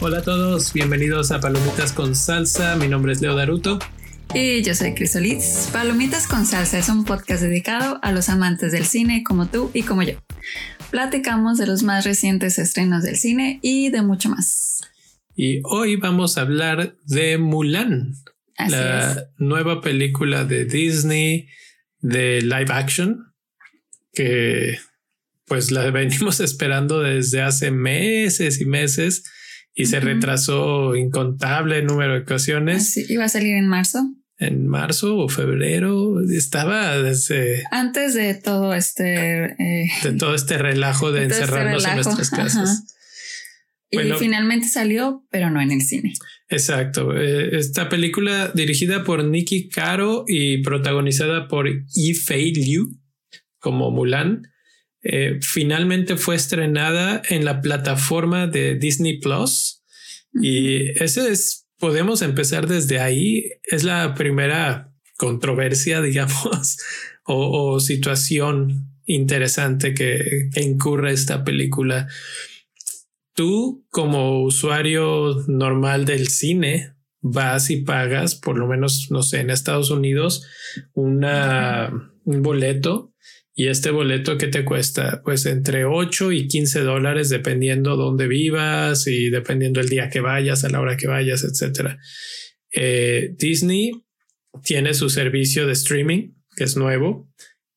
Hola a todos, bienvenidos a Palomitas con Salsa. Mi nombre es Leo Daruto. Y yo soy Crisolis. Palomitas con Salsa es un podcast dedicado a los amantes del cine como tú y como yo. Platicamos de los más recientes estrenos del cine y de mucho más. Y hoy vamos a hablar de Mulan, la nueva película de Disney de live action que pues la venimos esperando desde hace meses y meses y se retrasó incontable número de ocasiones. Sí, iba a salir en marzo. En marzo o febrero estaba desde antes de todo este eh, de todo este relajo de, este encerrarnos en nuestras casas. Y finalmente salió, pero no en el cine. Exacto. Eh, esta película dirigida por Nicky Caro y protagonizada por Yi Liu como Mulan eh, finalmente fue estrenada en la plataforma de Disney Plus y ese es, podemos empezar desde ahí, es la primera controversia, digamos, o, situación interesante que, que incurre esta película. Tú como usuario normal del cine, vas y pagas, por lo menos, no sé, en Estados Unidos, un boleto y este boleto que te cuesta, pues entre 8 y 15 dólares, dependiendo dónde vivas y dependiendo el día que vayas, a la hora que vayas, etcétera. Eh, Disney tiene su servicio de streaming, que es nuevo,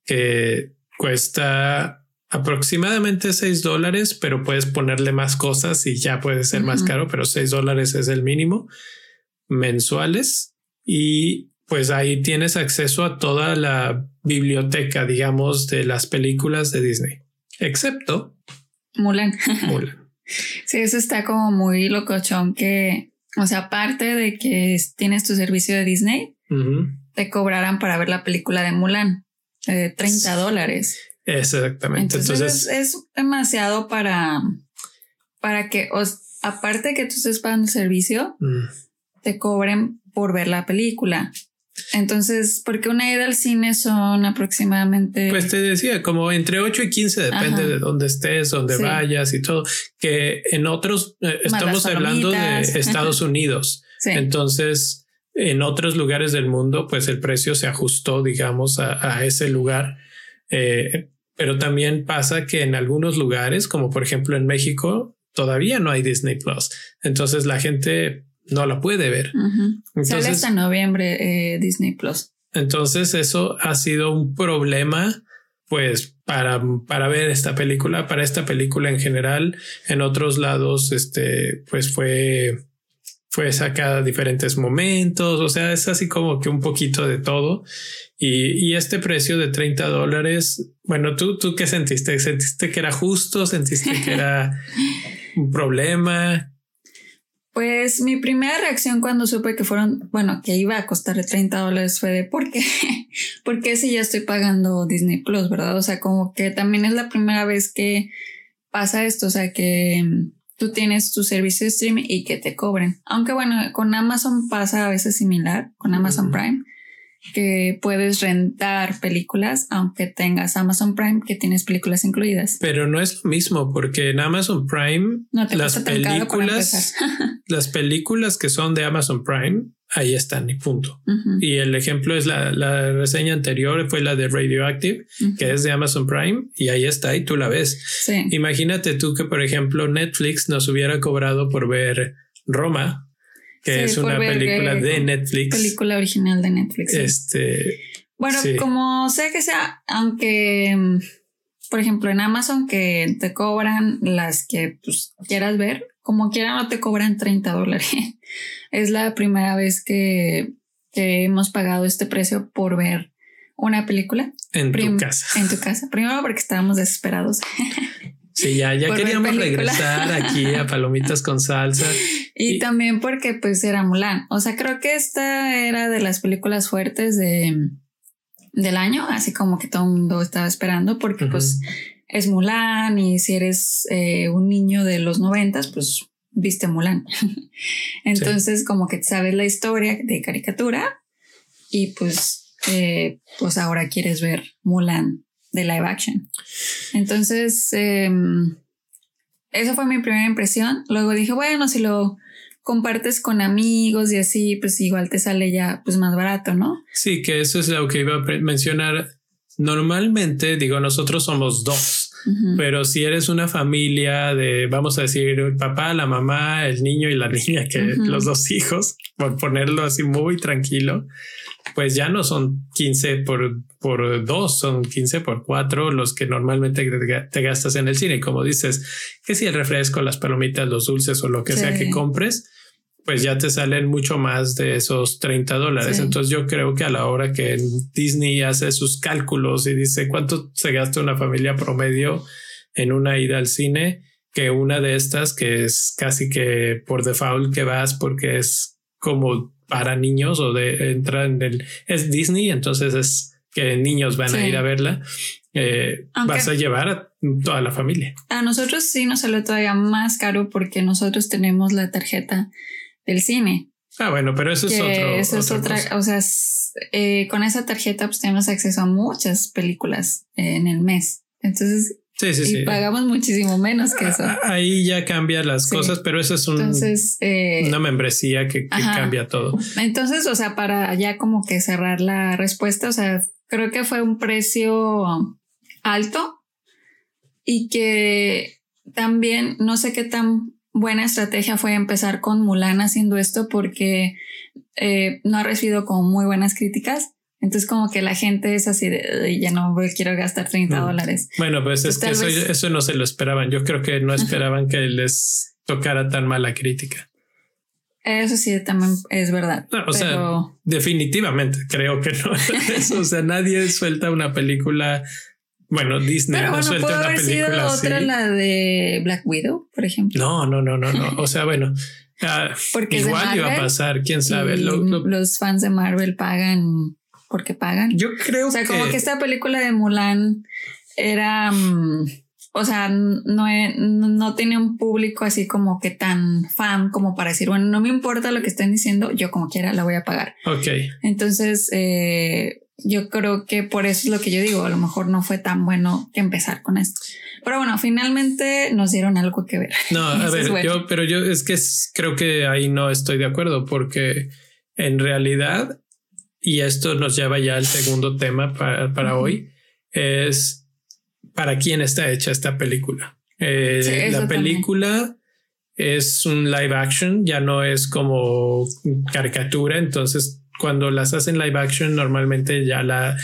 que cuesta aproximadamente 6 dólares, pero puedes ponerle más cosas y ya puede ser más caro, pero 6 dólares es el mínimo mensuales. Y pues ahí tienes acceso a toda la biblioteca, digamos, de las películas de Disney, excepto Mulan. Mulan. sí, eso está como muy locochón que, o sea, aparte de que tienes tu servicio de Disney, te cobrarán para ver la película de Mulan, eh, 30 dólares. Exactamente. Entonces, es, demasiado para, para que, aparte de que tú estés pagando el servicio, mm. te cobren por ver la película. Entonces, porque una ida al cine son aproximadamente. Pues te decía, como entre 8 y 15, depende de dónde estés, dónde vayas y todo. Que en otros, eh, estamos hablando de Estados Unidos. Entonces, en otros lugares del mundo, pues el precio se ajustó, digamos, a, ese lugar. Eh, pero también pasa que en algunos lugares, como por ejemplo en México, todavía no hay Disney Plus. Entonces la gente no la puede ver. Sale hasta noviembre eh, Disney Plus. Entonces eso ha sido un problema pues para, para ver esta película, para esta película en general. En otros lados, este, pues fue, fue sacada a diferentes momentos. O sea, es así como que un poquito de todo. Y, y este precio de 30 dólares, bueno, ¿tú, tú qué sentiste? ¿Sentiste que era justo? ¿Sentiste que era un problema? Pues mi primera reacción cuando supe que fueron, bueno, que iba a costar 30 dólares fue de ¿por qué? Porque si ya estoy pagando Disney Plus, ¿verdad? O sea, como que también es la primera vez que pasa esto, o sea, que tú tienes tu servicio de streaming y que te cobren. Aunque bueno, con Amazon pasa a veces similar, con Amazon Prime, que puedes rentar películas aunque tengas Amazon Prime que tienes películas incluidas. Pero no es lo mismo porque en Amazon Prime las películas las películas que son de Amazon Prime ahí están y punto. Y el ejemplo es la, la, reseña anterior fue la de Radioactive que es de Amazon Prime y ahí está y tú la ves. Imagínate tú que por ejemplo Netflix nos hubiera cobrado por ver Roma que es una película de Netflix. Película original de Netflix. Este. Bueno, como sea que sea, aunque, por ejemplo, en Amazon que te cobran las que pues, quieras ver, como quiera no te cobran 30 dólares. es la primera vez que, que hemos pagado este precio por ver una película. En tu casa. En tu casa. Primero porque estábamos desesperados. Sí, ya, ya queríamos regresar aquí a Palomitas con salsa. Y, también porque pues era Mulan. O sea, creo que esta era de las películas fuertes de, del año, así como que todo el mundo estaba esperando porque pues es Mulan y si eres eh, un niño de los noventas, pues viste Mulan. Entonces como que sabes la historia de caricatura y pues eh, pues ahora quieres ver Mulan de live action. Entonces, em, esa fue mi primera impresión. Luego dije, bueno, si lo compartes con amigos y así, pues igual te sale ya pues más barato, ¿no? Sí, que eso es lo que iba a mencionar. Normalmente, digo, nosotros somos dos. Pero si eres una familia de, vamos a decir, el papá, la mamá, el niño y la niña, que los dos hijos, por ponerlo así muy tranquilo, pues ya no son 15 por, por 2, son 15 por 4 los que normalmente te, gastas en el cine. Como dices, que si el refresco, las palomitas, los dulces o lo que sea que compres, pues ya te salen mucho más de esos 30 dólares. Entonces yo creo que a la hora que Disney hace sus cálculos y dice cuánto se gasta una familia promedio en una ida al cine, que una de estas que es casi que por default que vas porque es como para niños o de entrar en el es Disney, entonces es que niños van a ir a verla. Eh, vas a llevar a toda la familia. A nosotros sí nos sale todavía más caro porque nosotros tenemos la tarjeta del cine. Ah, bueno, pero eso es otro. Eso es otra, o sea, eh, con esa tarjeta pues tenemos acceso a muchas películas en el mes. Entonces, sí, sí, y pagamos muchísimo menos que eso. Ahí ya cambia las cosas, pero eso es un, eh, una membresía que, cambia todo. Entonces, o sea, para ya como que cerrar la respuesta, o sea, creo que fue un precio alto y que también no sé qué tan buena estrategia fue empezar con Mulan haciendo esto porque eh, no ha recibido como muy buenas críticas. Entonces como que la gente es así de, ya no quiero gastar 30 mm. dólares. Bueno, pues es que eso, no se lo esperaban. Yo creo que no esperaban que les tocara tan mala crítica. Eso sí, también es verdad. o sea, definitivamente creo que no. Eso, o sea, nadie suelta una película bueno, Disney no suelta una película así. otra la de Black Widow, por ejemplo. No, no, no, no, no. O sea, bueno, ah, porque igual iba a pasar, quién sabe. los fans de Marvel pagan porque pagan. Yo creo que. O sea, como que esta película de Mulan era. Mm, o sea, no, no tenía un público así como que tan fan como para decir, bueno, no me importa lo que estén diciendo, yo como quiera la voy a pagar. Ok. Entonces, eh, yo creo que por eso es lo que yo digo, a lo mejor no fue tan bueno que empezar con esto. Pero bueno, finalmente nos dieron algo que ver. No, a ver, yo, pero yo es que creo que ahí no estoy de acuerdo porque en realidad, y esto nos lleva ya al segundo tema para, hoy, es para quién está hecha esta película. Eh, la película es un live action, ya no es como caricatura, entonces cuando las hacen live action, normalmente ya la,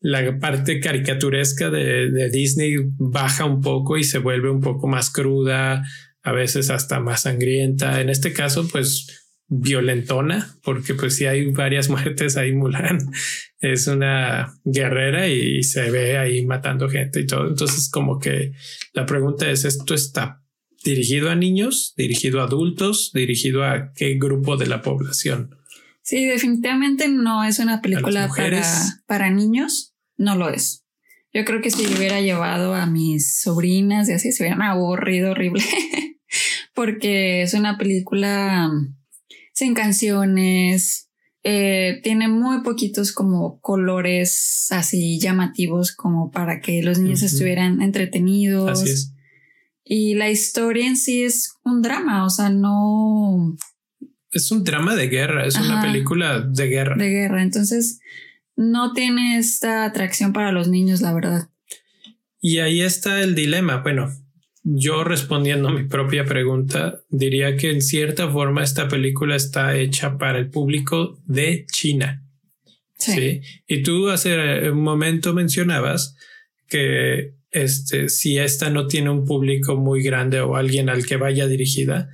la parte caricaturesca de, de, Disney baja un poco y se vuelve un poco más cruda, a veces hasta más sangrienta. En este caso, pues violentona, porque pues si hay varias muertes ahí, Mulan es una guerrera y se ve ahí matando gente y todo. Entonces, como que la pregunta es, ¿esto está dirigido a niños, dirigido a adultos, dirigido a qué grupo de la población? Sí, definitivamente no es una película para, para niños, no lo es. Yo creo que si yo hubiera llevado a mis sobrinas y así, se hubieran aburrido horrible, porque es una película sin canciones, eh, tiene muy poquitos como colores así llamativos como para que los niños estuvieran entretenidos. Así es. Y la historia en sí es un drama, o sea, no, es un drama de guerra, es una película de guerra. De guerra, entonces no tiene esta atracción para los niños, la verdad. Y ahí está el dilema. Bueno, yo respondiendo a mi propia pregunta, diría que en cierta forma esta película está hecha para el público de China. Sí. Y tú hace un momento mencionabas que este, si esta no tiene un público muy grande o alguien al que vaya dirigida,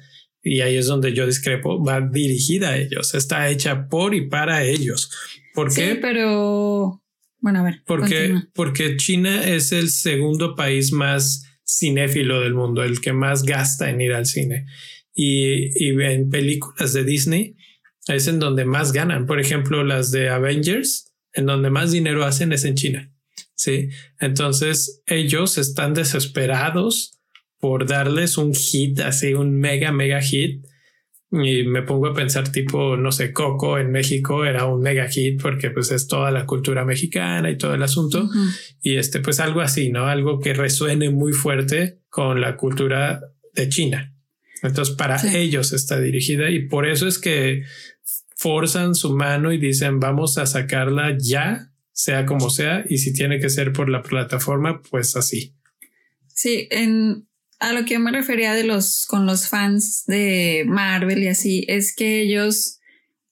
y ahí es donde yo discrepo, va dirigida a ellos, está hecha por y para ellos. ¿Por qué? Sí, pero bueno, a ver. Porque, porque China es el segundo país más cinéfilo del mundo, el que más gasta en ir al cine. Y, y en películas de Disney es en donde más ganan. Por ejemplo, las de Avengers, en donde más dinero hacen es en China. Sí. Entonces ellos están desesperados por darles un hit, así un mega, mega hit, y me pongo a pensar tipo, no sé, Coco en México era un mega hit porque pues es toda la cultura mexicana y todo el asunto. Y este, pues algo así, ¿no? Algo que resuene muy fuerte con la cultura de China. Entonces para ellos está dirigida y por eso es que forzan su mano y dicen vamos a sacarla ya, sea como sea, y si tiene que ser por la plataforma, pues así. Sí, en, a lo que yo me refería de los con los fans de Marvel y así, es que ellos,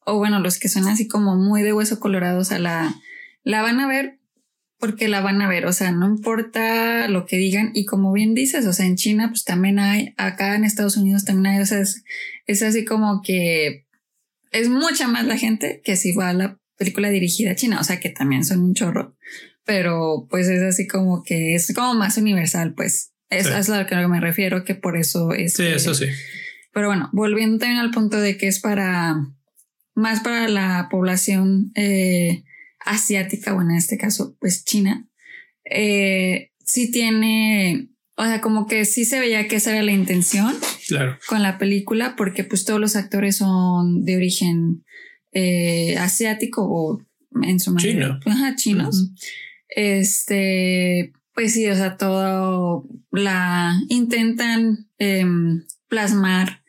o bueno, los que son así como muy de hueso colorado, o sea, la, la van a ver porque la van a ver, o sea, no importa lo que digan y como bien dices, o sea, en China pues también hay, acá en Estados Unidos también hay, o sea, es, es así como que es mucha más la gente que si va a la película dirigida a China, o sea, que también son un chorro, pero pues es así como que es como más universal, pues. Es, es a lo que me refiero, que por eso es. Sí, eso sí. Pero bueno, volviendo también al punto de que es para más para la población eh, asiática, bueno, en este caso, pues China, eh, sí tiene, o sea, como que sí se veía que esa era la intención claro. con la película, porque pues todos los actores son de origen eh, asiático o en su mayoría. Ajá, chinos. Este, pues sí, o sea, todo la intentan em, plasmar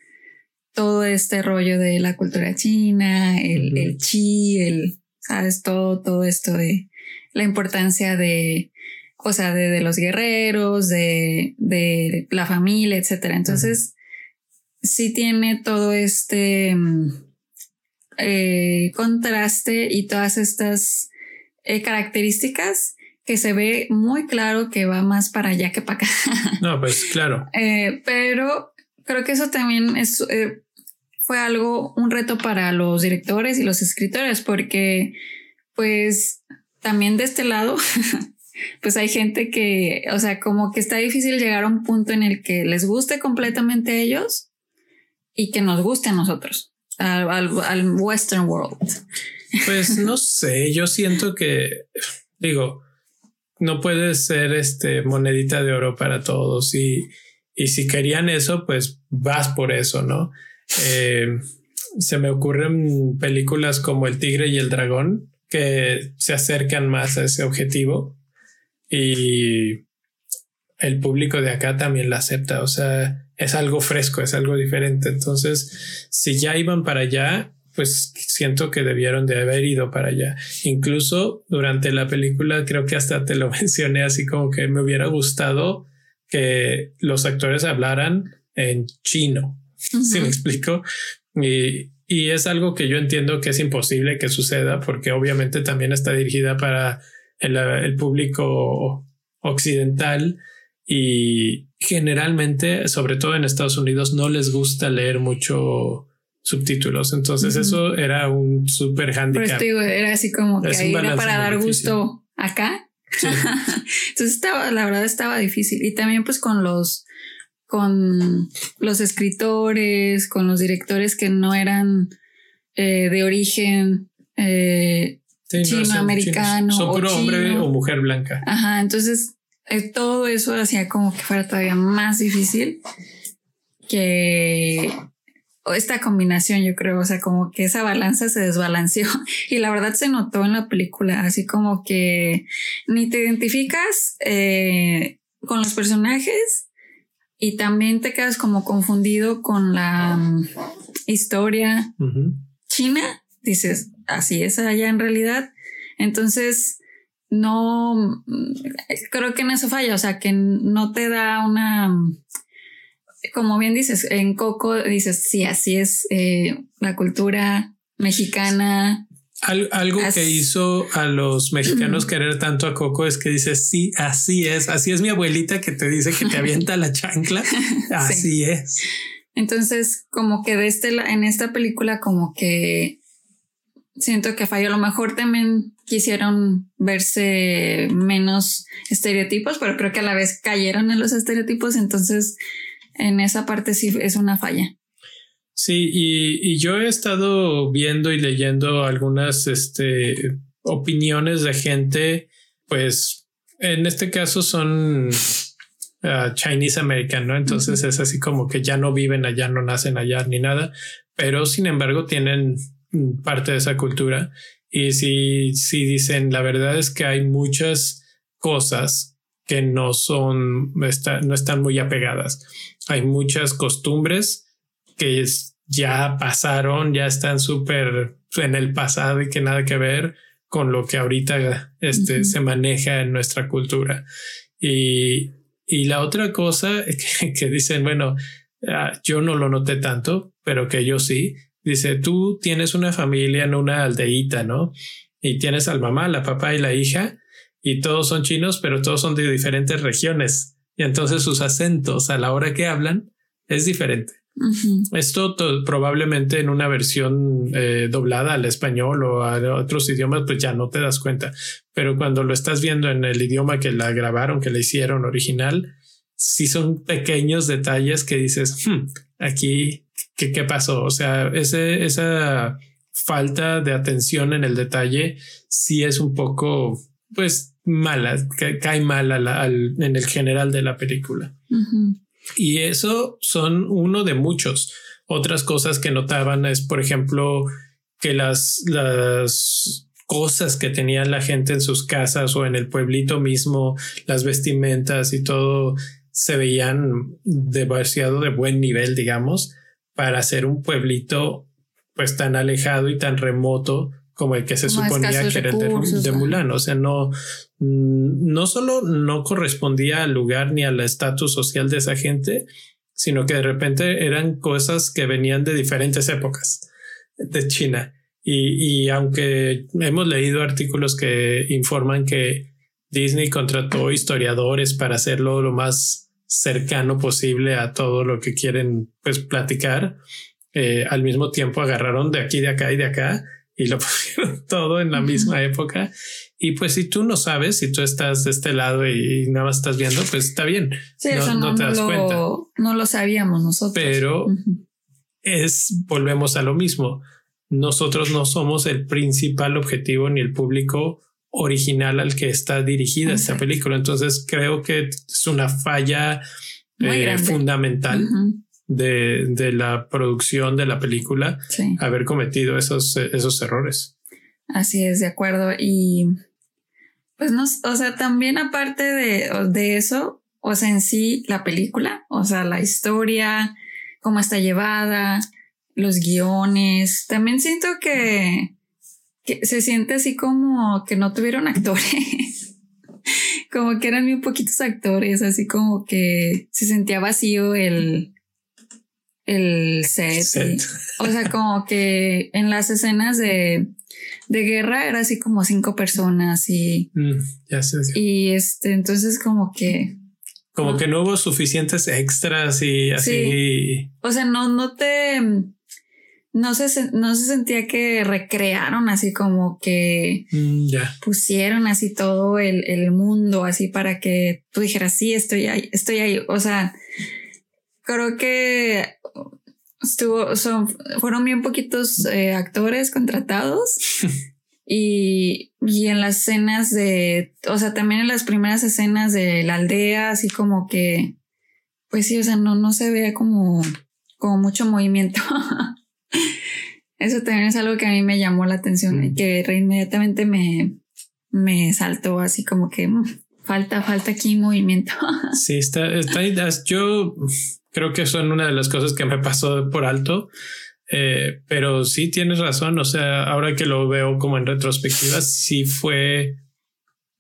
todo este rollo de la cultura china, el, el chi, el, sabes, todo, todo esto de la importancia de, o sea, de, los guerreros, de, de, la familia, etcétera. Entonces, sí tiene todo este em, eh, contraste y todas estas eh, características que se ve muy claro que va más para allá que para acá. No, pues claro. Eh, pero creo que eso también es, eh, fue algo, un reto para los directores y los escritores, porque pues también de este lado, pues hay gente que, o sea, como que está difícil llegar a un punto en el que les guste completamente a ellos y que nos guste a nosotros, al, al Western World. Pues no sé, yo siento que, digo, no puede ser este monedita de oro para todos y, y si querían eso, pues vas por eso, ¿no? Eh, se me ocurren películas como El Tigre y el Dragón que se acercan más a ese objetivo y el público de acá también la acepta, o sea, es algo fresco, es algo diferente. Entonces, si ya iban para allá, pues siento que debieron de haber ido para allá. Incluso durante la película creo que hasta te lo mencioné así como que me hubiera gustado que los actores hablaran en chino, si me explico. Y, y, es algo que yo entiendo que es imposible que suceda porque obviamente también está dirigida para el, el público occidental y generalmente, sobre todo en Estados Unidos, no les gusta leer mucho subtítulos. Entonces eso era un súper handicap. Pero era así como que ahí era para dar gusto acá. Entonces estaba, la verdad estaba difícil. Y también pues con los, con los escritores, con los directores que no eran eh, de origen eh, chino, americano. Son puro hombre o mujer blanca. Ajá, entonces eh, todo eso hacía como que fuera todavía más difícil que esta combinación, yo creo, o sea, como que esa balanza se desbalanceó y la verdad se notó en la película, así como que ni te identificas eh, con los personajes y también te quedas como confundido con la mm, historia china, dices, así es allá en realidad. Entonces, no, mm, creo que en eso falla, o sea, que no te da una como bien dices, en Coco dices, sí, así es eh, la cultura mexicana. algo que hizo a los mexicanos querer tanto a Coco es que dices, sí, así es, así es mi abuelita que te dice que te avienta la chancla, así es. Entonces, como que de este, en esta película, como que siento que falló. A lo mejor también quisieron verse menos estereotipos, pero creo que a la vez cayeron en los estereotipos. Entonces, en esa parte sí es una falla. Sí, y, yo he estado viendo y leyendo algunas este, opiniones de gente, pues en este caso son uh, Chinese American, ¿no? Entonces es así como que ya no viven allá, no nacen allá ni nada, pero sin embargo tienen parte de esa cultura. Y si, si dicen, la verdad es que hay muchas cosas que no son, no están muy apegadas. Hay muchas costumbres que ya pasaron, ya están súper en el pasado y que nada que ver con lo que ahorita este, se maneja en nuestra cultura. Y, y la otra cosa que, que dicen, bueno, ah, yo no lo noté tanto, pero que yo sí, dice, tú tienes una familia en una aldeíta, ¿no? Y tienes al mamá, la papá y la hija, y todos son chinos, pero todos son de diferentes regiones. Y entonces sus acentos a la hora que hablan es diferente. Esto probablemente en una versión eh, doblada al español o a otros idiomas, pues ya no te das cuenta. Pero cuando lo estás viendo en el idioma que la grabaron, que la hicieron original, sí son pequeños detalles que dices, hmm, aquí, ¿qué, ¿qué pasó? O sea, ese, esa falta de atención en el detalle sí es un poco, pues, mala, cae mal en el general de la película. Y eso son uno de muchos. Otras cosas que notaban es, por ejemplo, que las, las cosas que tenía la gente en sus casas o en el pueblito mismo, las vestimentas y todo, se veían demasiado de buen nivel, digamos, para ser un pueblito pues tan alejado y tan remoto como el que se suponía que era el de, de, Mulan. O sea, no, no solo no correspondía al lugar ni al estatus social de esa gente, sino que de repente eran cosas que venían de diferentes épocas de China. Y, y aunque hemos leído artículos que informan que Disney contrató historiadores para hacerlo lo más cercano posible a todo lo que quieren pues platicar, eh, al mismo tiempo agarraron de aquí, de acá y de acá y lo pusieron todo en la misma época. Y pues si tú no sabes, si tú estás de este lado y, nada más estás viendo, pues está bien. no, te das cuenta. No lo sabíamos nosotros. Pero es, volvemos a lo mismo. Nosotros no somos el principal objetivo ni el público original al que está dirigida esta película. Entonces creo que es una falla eh, fundamental de, la producción de la película haber cometido esos, esos errores. Así es, de acuerdo. Y pues no, o sea, también aparte de, de eso, o sea, en sí la película, o sea, la historia, cómo está llevada, los guiones, también siento que, que se siente así como que no tuvieron actores. como que eran muy poquitos actores, así como que se sentía vacío el, el set. o sea, como que en las escenas de, de guerra era así como cinco personas y. Mm, ya sé. Y este, entonces como que. Como que no hubo suficientes extras y así. O sea, no, no te. No se, no se sentía que recrearon así como que mm, pusieron así todo el, el mundo así para que tú dijeras, sí, estoy ahí, estoy ahí. O sea, creo que estuvo, son, fueron bien poquitos eh, actores contratados. y, y en las escenas de, o sea, también en las primeras escenas de la aldea, así como que, pues sí, o sea, no, no se ve como, como mucho movimiento. Eso también es algo que a mí me llamó la atención y que inmediatamente me, me saltó así como que mm, falta, falta aquí movimiento. sí, está, está, yo creo que son una de las cosas que me pasó por alto. Eh, pero sí tienes razón. O sea, ahora que lo veo como en retrospectiva, sí fue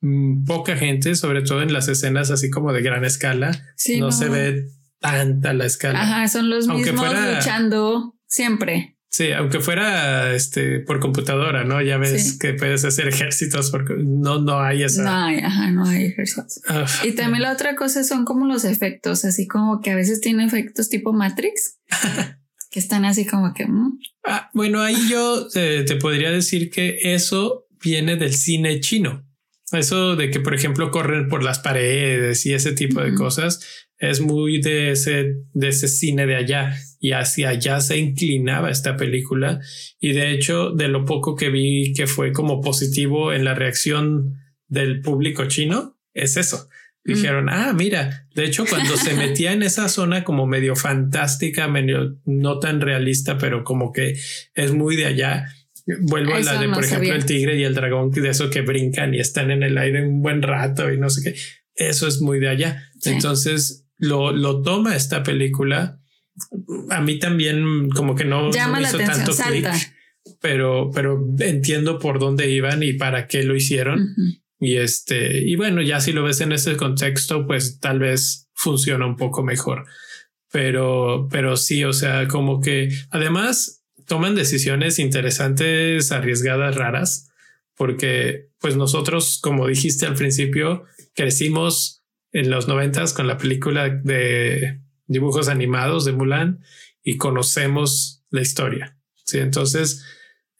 mm, poca gente, sobre todo en las escenas así como de gran escala. no, se ve tanta la escala. Ajá, son los mismos luchando siempre. Sí, aunque fuera este por computadora, ¿no? Ya ves que puedes hacer ejércitos porque no, no hay esa. No hay, ajá, no hay ejércitos. Y también la otra cosa son como los efectos, así como que a veces tiene efectos tipo Matrix, que están así como que. Mm. Ah, bueno, ahí yo te, podría decir que eso viene del cine chino. Eso de que, por ejemplo, corren por las paredes y ese tipo de cosas es muy de ese, de ese cine de allá y hacia allá se inclinaba esta película y de hecho de lo poco que vi que fue como positivo en la reacción del público chino es eso dijeron, ah, mira, de hecho cuando se metía en esa zona como medio fantástica, medio no tan realista, pero como que es muy de allá. Vuelvo a la de, por ejemplo, el tigre y el dragón, de eso que brincan y están en el aire un buen rato y no sé qué. Eso es muy de allá. Entonces lo, lo toma esta película. A mí también como que no, Llama hizo la tanto clic, pero, pero entiendo por dónde iban y para qué lo hicieron. Y este, y bueno, ya si lo ves en ese contexto, pues tal vez funciona un poco mejor. Pero, pero sí, o sea, como que además toman decisiones interesantes, arriesgadas, raras, porque pues nosotros, como dijiste al principio, crecimos en los noventas con la película de dibujos animados de Mulan y conocemos la historia. Sí, entonces,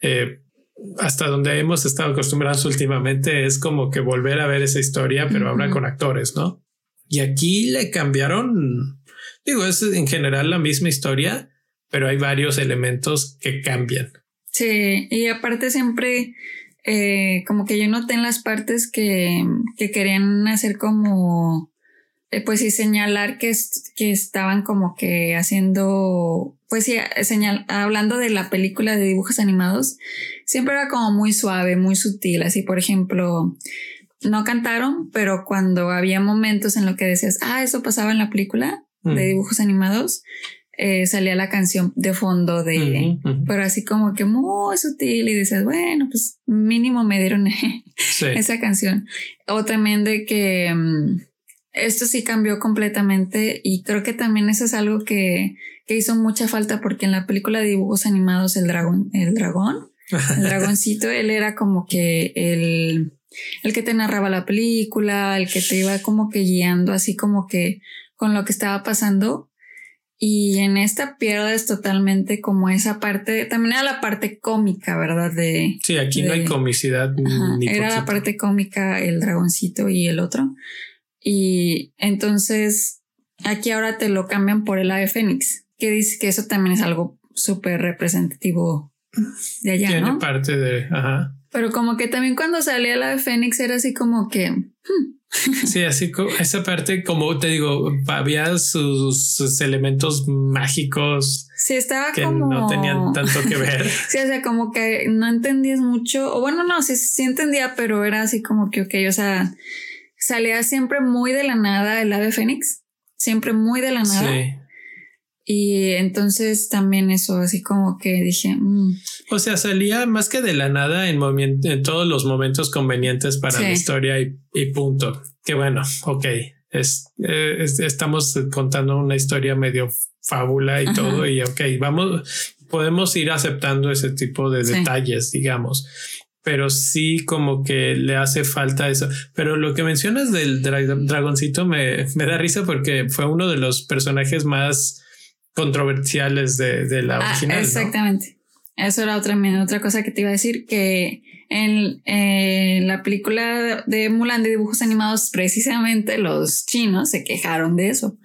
eh, hasta donde hemos estado acostumbrados últimamente es como que volver a ver esa historia, pero ahora con actores, ¿no? Y aquí le cambiaron, digo, es en general la misma historia, pero hay varios elementos que cambian. Sí, y aparte siempre eh, como que yo noté en las partes que, que querían hacer como eh, pues sí, señalar que, que estaban como que haciendo, pues sí, señal, hablando de la película de dibujos animados, siempre era como muy suave, muy sutil, así por ejemplo, no cantaron, pero cuando había momentos en lo que decías, ah, eso pasaba en la película de mm. dibujos animados, eh, salía la canción de fondo de, pero así como que muy sutil y dices, bueno, pues mínimo me dieron esa canción. O también de que... Mm, esto sí cambió completamente y creo que también eso es algo que, que hizo mucha falta porque en la película de dibujos animados el dragón, el dragón, el dragoncito, él era como que el, el que te narraba la película, el que te iba como que guiando así como que con lo que estaba pasando. Y en esta pierdes totalmente como esa parte, también era la parte cómica, ¿verdad? De, sí, aquí no hay comicidad. era la parte cómica, el dragoncito y el otro. Y entonces aquí ahora te lo cambian por el ave fénix, que dice que eso también es algo súper representativo de allá. Tiene parte de, ajá. Pero como que también cuando salía el ave fénix era así como que... Hmm. Sí, así esa parte, como te digo, había sus, elementos mágicos. Sí, estaba que como... no tenían tanto que ver. sí, o sea, como que no entendías mucho, o bueno, no, sí, sí entendía, pero era así como que, ok, o sea, salía siempre muy de la nada el ave fénix, siempre muy de la nada. Sí. Y entonces también eso, así como que dije. Mm". O sea, salía más que de la nada en, en todos los momentos convenientes para la historia y, punto. Que bueno, ok. Es, estamos contando una historia medio fábula y todo. Y ok, vamos, podemos ir aceptando ese tipo de detalles, digamos pero sí como que le hace falta eso. Pero lo que mencionas del dragoncito me, me, da risa porque fue uno de los personajes más controversiales de, la ah, original. exactamente. Eso era otra, otra cosa que te iba a decir, que en, la película de Mulan de dibujos animados, precisamente los chinos se quejaron de eso,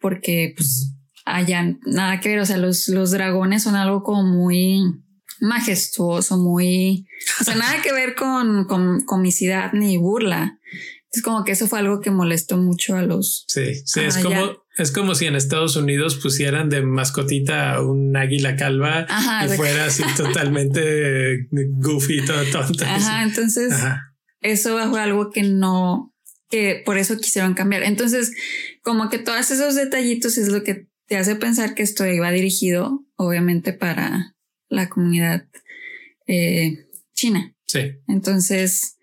porque pues allá nada que ver, o sea, los, los dragones son algo como muy majestuoso, muy, o sea, nada que ver con, comicidad ni burla. Es como que eso fue algo que molestó mucho a los. Sí, sí, es como, es como si en Estados Unidos pusieran de mascotita un águila calva y fuera así totalmente goofy, todo tonto. Ajá, entonces eso fue algo que no, que por eso quisieron cambiar. Entonces, como que todos esos detallitos es lo que te hace pensar que esto iba dirigido, obviamente, para la comunidad eh, china. Sí. Entonces,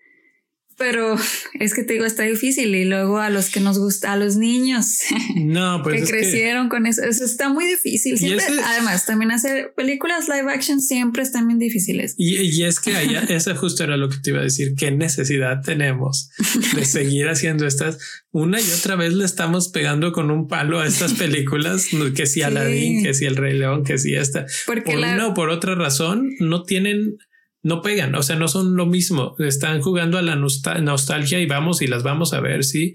pero es que te digo, está difícil. Y luego a los que nos gusta, a los niños no, pues que crecieron con eso, eso está muy difícil. Siempre, además, también hacer películas live action siempre están bien difíciles. Y, es que allá, eso justo era lo que te iba a decir. ¿Qué necesidad tenemos de seguir haciendo estas? Una y otra vez le estamos pegando con un palo a estas películas, que si Aladdin, que si El Rey León, que si esta. Porque por una o por otra razón no tienen no pegan, o sea, no son lo mismo. Están jugando a la nostalgia y vamos y las vamos a ver, sí.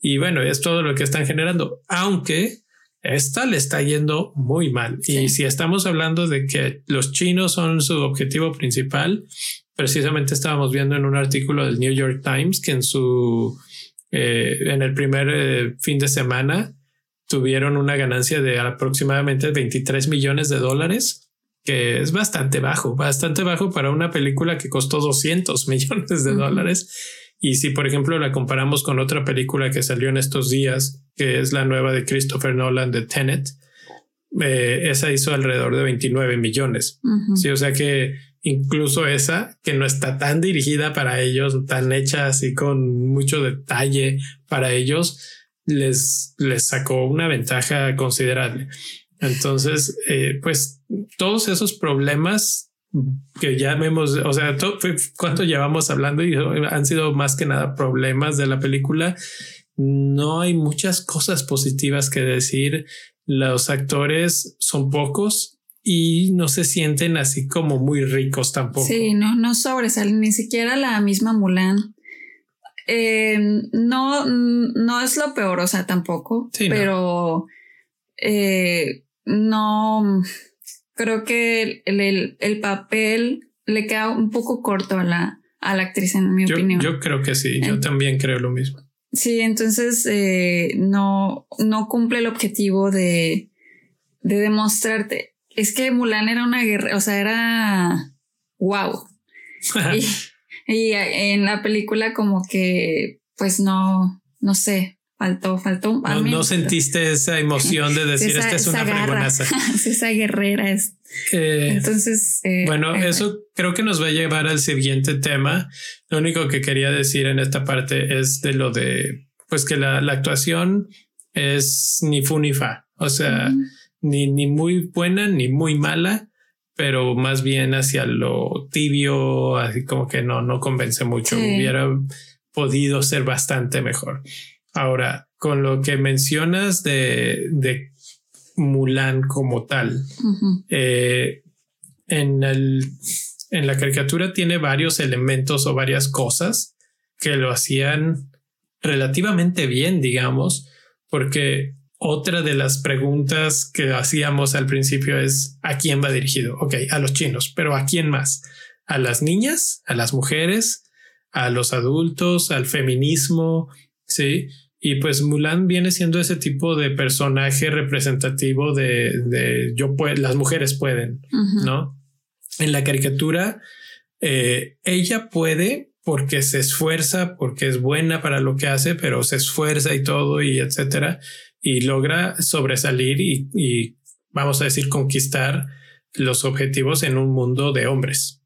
Y bueno, es todo lo que están generando, aunque esta le está yendo muy mal. Y si estamos hablando de que los chinos son su objetivo principal, precisamente estábamos viendo en un artículo del New York Times que en su eh, en el primer eh, fin de semana tuvieron una ganancia de aproximadamente 23 millones de dólares, que es bastante bajo, bastante bajo para una película que costó 200 millones de dólares. Y si, por ejemplo, la comparamos con otra película que salió en estos días, que es la nueva de Christopher Nolan de Tenet, eh, esa hizo alrededor de 29 millones. Sí, o sea que incluso esa, que no está tan dirigida para ellos, tan hecha así con mucho detalle para ellos, les, les sacó una ventaja considerable. Entonces, eh, pues todos esos problemas que ya vemos, o sea, cuánto llevamos hablando y han sido más que nada problemas de la película. No hay muchas cosas positivas que decir. Los actores son pocos y no se sienten así como muy ricos tampoco. Sí, no, no sobresalen ni siquiera la misma Mulan. Eh, no, no es lo peor, o sea, tampoco, pero eh, no creo que el, papel le queda un poco corto a la, a la actriz, en mi opinión. Yo creo que sí, yo también creo lo mismo. Sí, entonces eh, no, no cumple el objetivo de, de demostrarte. Es que Mulan era una guerra, o sea, era wow. y, y en la película como que, pues no, no sé, faltó, faltó. No, sentiste esa emoción de decir esta es una fregonaza. esa guerrera es. Eh, Entonces. Eh, bueno, eso creo que nos va a llevar al siguiente tema. Lo único que quería decir en esta parte es de lo de, pues que la, actuación es ni fu ni fa. O sea, ni, ni muy buena ni muy mala, pero más bien hacia lo tibio, así como que no, no convence mucho. Hubiera podido ser bastante mejor. Ahora, con lo que mencionas de, de Mulan como tal, eh, en, el, en la caricatura tiene varios elementos o varias cosas que lo hacían relativamente bien, digamos, porque otra de las preguntas que hacíamos al principio es ¿a quién va dirigido? Ok, a los chinos, pero ¿a quién más? ¿A las niñas? ¿A las mujeres? ¿A los adultos? ¿Al feminismo? Sí. Y pues Mulan viene siendo ese tipo de personaje representativo de, yo puedo, las mujeres pueden, ¿no? En la caricatura, eh, ella puede porque se esfuerza, porque es buena para lo que hace, pero se esfuerza y todo y etcétera, y logra sobresalir y, vamos a decir, conquistar los objetivos en un mundo de hombres,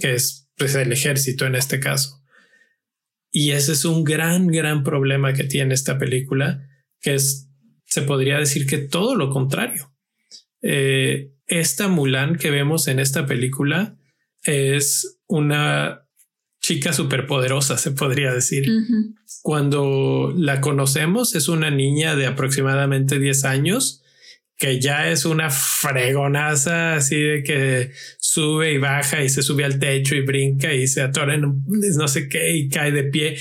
que es pues, el ejército en este caso. Y ese es un gran, gran problema que tiene esta película, que es, se podría decir que todo lo contrario. Eh, esta Mulan que vemos en esta película es una chica superpoderosa, se podría decir. Cuando la conocemos es una niña de aproximadamente 10 años que ya es una fregonaza así de que sube y baja y se sube al techo y brinca y se atora en no sé qué y cae de pie.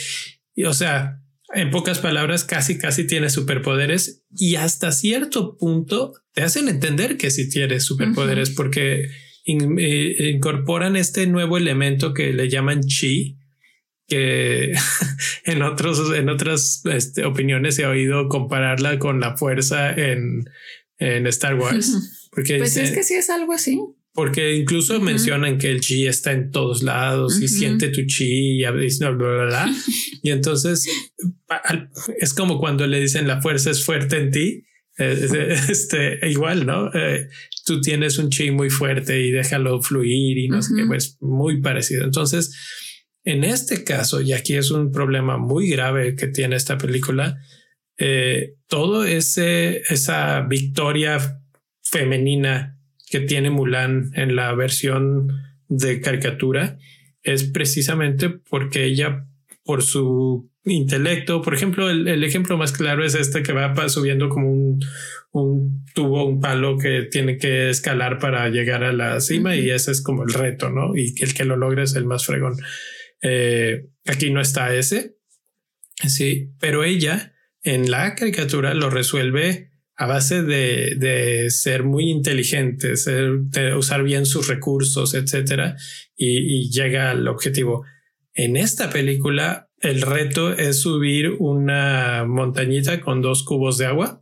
Y, o sea, en pocas palabras, casi, casi tiene superpoderes y hasta cierto punto te hacen entender que sí tiene superpoderes porque eh, incorporan este nuevo elemento que le llaman chi, que en otros, en otras este, opiniones he oído compararla con la fuerza en en Star Wars. Porque pues es que sí es algo así. Porque incluso mencionan que el chi está en todos lados y siente tu chi y, bla, bla, bla, y entonces es como cuando le dicen la fuerza es fuerte en ti. Este igual, ¿no? Eh, tú tienes un chi muy fuerte y déjalo fluir y no sé qué, pues muy parecido. Entonces, en este caso, y aquí es un problema muy grave que tiene esta película, eh, todo ese, esa victoria femenina que tiene Mulan en la versión de caricatura es precisamente porque ella, por su intelecto, por ejemplo, el, ejemplo más claro es este que va subiendo como un, un, tubo, un palo que tiene que escalar para llegar a la cima y ese es como el reto, ¿no? Y que el que lo logre es el más fregón. Eh, aquí no está ese, sí, pero ella en la caricatura lo resuelve a base de, ser muy inteligente, de usar bien sus recursos, etcétera, y, llega al objetivo. En esta película, el reto es subir una montañita con dos cubos de agua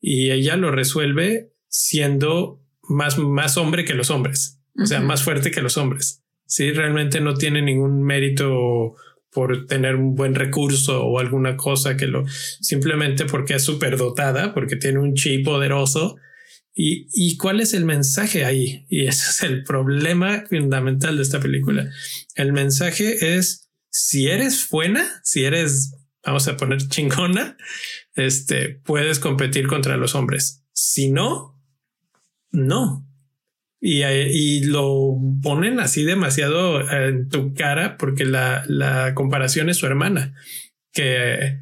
y ella lo resuelve siendo más, más hombre que los hombres, o sea, más fuerte que los hombres. Sí, realmente no tiene ningún mérito por tener un buen recurso o alguna cosa que lo simplemente porque es súper dotada, porque tiene un chi poderoso. Y, y cuál es el mensaje ahí? Y ese es el problema fundamental de esta película. El mensaje es si eres buena, si eres, vamos a poner chingona, este puedes competir contra los hombres. Si no, no. Y, y, lo ponen así demasiado en tu cara porque la, la comparación es su hermana, que,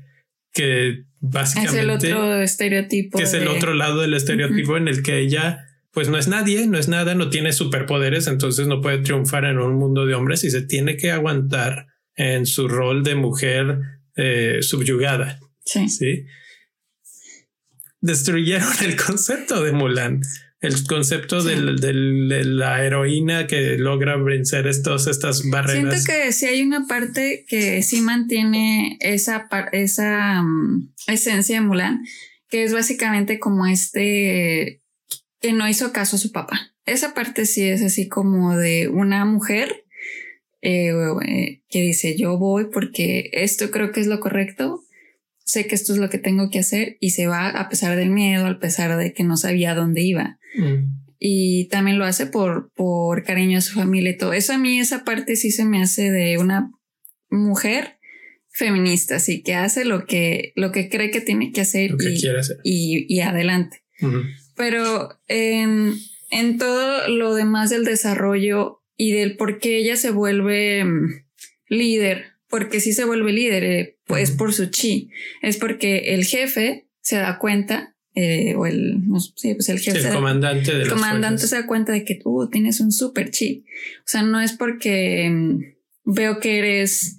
que básicamente... Es el otro estereotipo. Que es el otro lado del estereotipo en el que ella pues no es nadie, no es nada, no tiene superpoderes, entonces no puede triunfar en un mundo de hombres y se tiene que aguantar en su rol de mujer eh, subyugada. Sí. sí. Destruyeron el concepto de Mulan el concepto de la heroína que logra vencer estos, estas barreras. Siento que sí hay una parte que sí mantiene esa, esa mm, esencia de Mulan, que es básicamente como este que no hizo caso a su papá. Esa parte sí es así como de una mujer eh, que dice yo voy porque esto creo que es lo correcto sé que esto es lo que tengo que hacer y se va a pesar del miedo, a pesar de que no sabía dónde iba. Mm. Y también lo hace por, por cariño a su familia y todo. Eso a mí, esa parte sí se me hace de una mujer feminista, así que hace lo que, lo que cree que tiene que hacer, y, y, adelante. Pero en, en todo lo demás del desarrollo y del por qué ella se vuelve mm, líder porque si se vuelve líder, eh, pues por su chi, es porque el jefe se da cuenta, eh, o el, sí, pues el jefe. el comandante El comandante se da cuenta de que tú tienes un super chi. O sea, no es porque mm, veo que eres